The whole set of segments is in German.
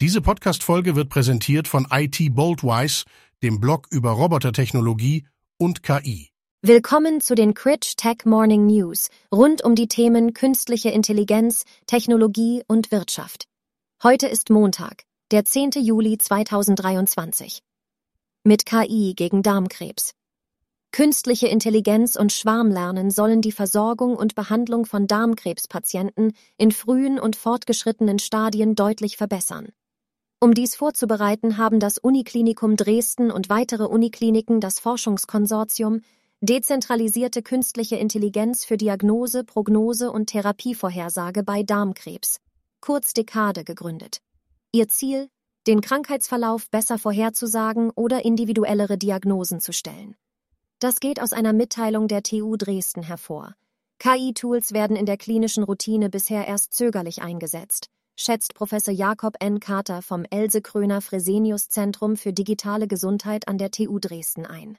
Diese Podcast-Folge wird präsentiert von IT Boldwise, dem Blog über Robotertechnologie und KI. Willkommen zu den Critch Tech Morning News rund um die Themen künstliche Intelligenz, Technologie und Wirtschaft. Heute ist Montag, der 10. Juli 2023. Mit KI gegen Darmkrebs. Künstliche Intelligenz und Schwarmlernen sollen die Versorgung und Behandlung von Darmkrebspatienten in frühen und fortgeschrittenen Stadien deutlich verbessern. Um dies vorzubereiten, haben das Uniklinikum Dresden und weitere Unikliniken das Forschungskonsortium Dezentralisierte künstliche Intelligenz für Diagnose, Prognose und Therapievorhersage bei Darmkrebs, kurz Dekade, gegründet. Ihr Ziel, den Krankheitsverlauf besser vorherzusagen oder individuellere Diagnosen zu stellen. Das geht aus einer Mitteilung der TU Dresden hervor. KI-Tools werden in der klinischen Routine bisher erst zögerlich eingesetzt schätzt Professor Jakob N. Carter vom Else Kröner Fresenius Zentrum für digitale Gesundheit an der TU Dresden ein.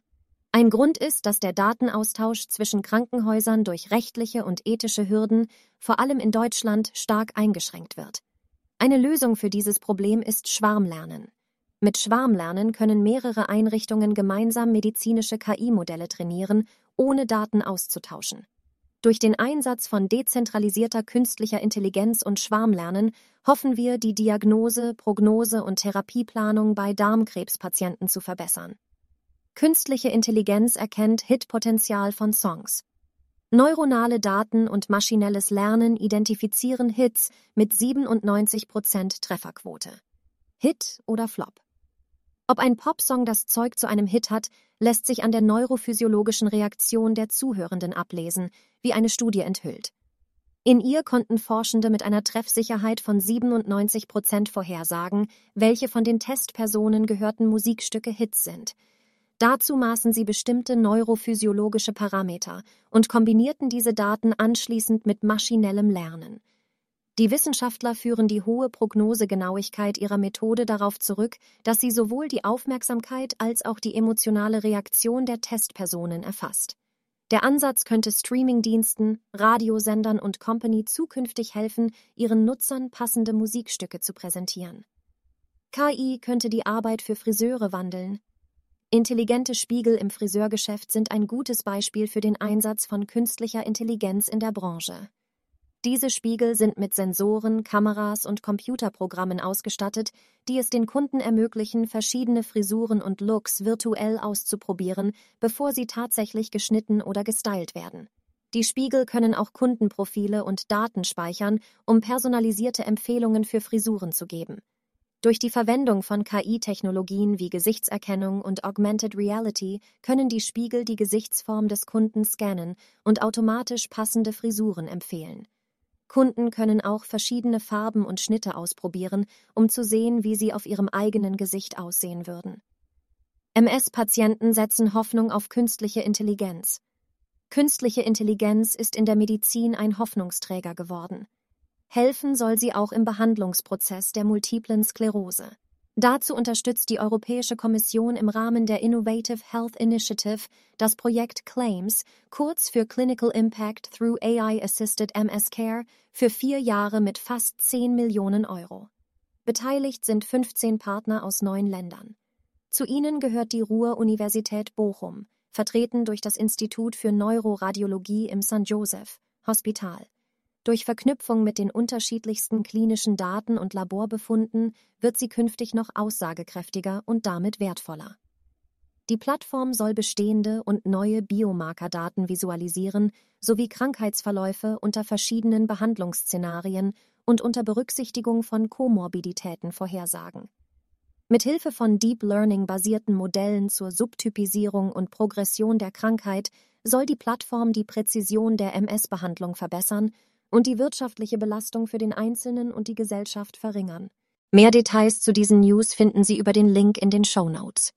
Ein Grund ist, dass der Datenaustausch zwischen Krankenhäusern durch rechtliche und ethische Hürden, vor allem in Deutschland, stark eingeschränkt wird. Eine Lösung für dieses Problem ist Schwarmlernen. Mit Schwarmlernen können mehrere Einrichtungen gemeinsam medizinische KI-Modelle trainieren, ohne Daten auszutauschen. Durch den Einsatz von dezentralisierter künstlicher Intelligenz und Schwarmlernen hoffen wir, die Diagnose, Prognose und Therapieplanung bei Darmkrebspatienten zu verbessern. Künstliche Intelligenz erkennt Hitpotenzial von Songs. Neuronale Daten und maschinelles Lernen identifizieren Hits mit 97% Trefferquote. Hit oder Flop? Ob ein Popsong das Zeug zu einem Hit hat, lässt sich an der neurophysiologischen Reaktion der Zuhörenden ablesen, wie eine Studie enthüllt. In ihr konnten Forschende mit einer Treffsicherheit von 97 Prozent vorhersagen, welche von den Testpersonen gehörten Musikstücke Hits sind. Dazu maßen sie bestimmte neurophysiologische Parameter und kombinierten diese Daten anschließend mit maschinellem Lernen. Die Wissenschaftler führen die hohe Prognosegenauigkeit ihrer Methode darauf zurück, dass sie sowohl die Aufmerksamkeit als auch die emotionale Reaktion der Testpersonen erfasst. Der Ansatz könnte Streamingdiensten, Radiosendern und Company zukünftig helfen, ihren Nutzern passende Musikstücke zu präsentieren. KI könnte die Arbeit für Friseure wandeln. Intelligente Spiegel im Friseurgeschäft sind ein gutes Beispiel für den Einsatz von künstlicher Intelligenz in der Branche. Diese Spiegel sind mit Sensoren, Kameras und Computerprogrammen ausgestattet, die es den Kunden ermöglichen, verschiedene Frisuren und Looks virtuell auszuprobieren, bevor sie tatsächlich geschnitten oder gestylt werden. Die Spiegel können auch Kundenprofile und Daten speichern, um personalisierte Empfehlungen für Frisuren zu geben. Durch die Verwendung von KI-Technologien wie Gesichtserkennung und Augmented Reality können die Spiegel die Gesichtsform des Kunden scannen und automatisch passende Frisuren empfehlen. Kunden können auch verschiedene Farben und Schnitte ausprobieren, um zu sehen, wie sie auf ihrem eigenen Gesicht aussehen würden. MS-Patienten setzen Hoffnung auf künstliche Intelligenz. Künstliche Intelligenz ist in der Medizin ein Hoffnungsträger geworden. Helfen soll sie auch im Behandlungsprozess der multiplen Sklerose. Dazu unterstützt die Europäische Kommission im Rahmen der Innovative Health Initiative das Projekt CLAIMS, kurz für Clinical Impact through AI-Assisted MS Care, für vier Jahre mit fast 10 Millionen Euro. Beteiligt sind 15 Partner aus neun Ländern. Zu ihnen gehört die Ruhr-Universität Bochum, vertreten durch das Institut für Neuroradiologie im St. Joseph Hospital. Durch Verknüpfung mit den unterschiedlichsten klinischen Daten und Laborbefunden wird sie künftig noch aussagekräftiger und damit wertvoller. Die Plattform soll bestehende und neue Biomarkerdaten visualisieren sowie Krankheitsverläufe unter verschiedenen Behandlungsszenarien und unter Berücksichtigung von Komorbiditäten vorhersagen. Mithilfe von Deep Learning basierten Modellen zur Subtypisierung und Progression der Krankheit soll die Plattform die Präzision der MS-Behandlung verbessern und die wirtschaftliche Belastung für den Einzelnen und die Gesellschaft verringern. Mehr Details zu diesen News finden Sie über den Link in den Show Notes.